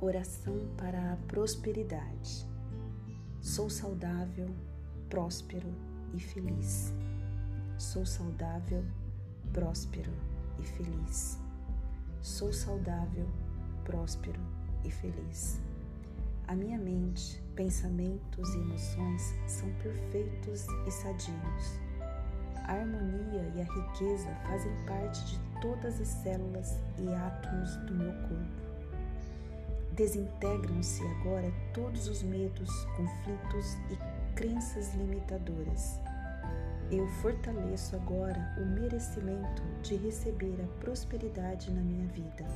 Oração para a prosperidade. Sou saudável, próspero e feliz. Sou saudável, próspero e feliz. Sou saudável, próspero e feliz. A minha mente, pensamentos e emoções são perfeitos e sadios. A harmonia e a riqueza fazem parte de todas as células e átomos do meu corpo. Desintegram-se agora todos os medos, conflitos e crenças limitadoras. Eu fortaleço agora o merecimento de receber a prosperidade na minha vida.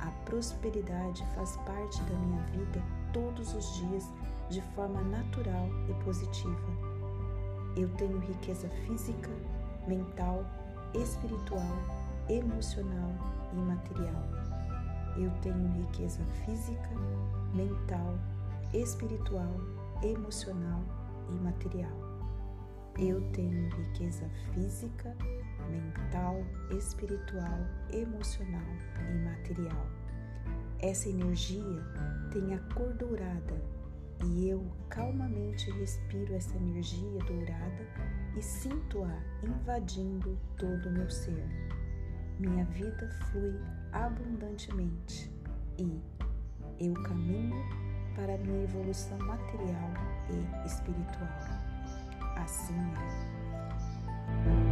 A prosperidade faz parte da minha vida todos os dias de forma natural e positiva. Eu tenho riqueza física, mental, espiritual, emocional e material. Eu tenho riqueza física, mental, espiritual, emocional e material. Eu tenho riqueza física, mental, espiritual, emocional e material. Essa energia tem a cor dourada e eu calmamente respiro essa energia dourada e sinto-a invadindo todo o meu ser. Minha vida flui abundantemente e eu caminho para minha evolução material e espiritual. Assim é.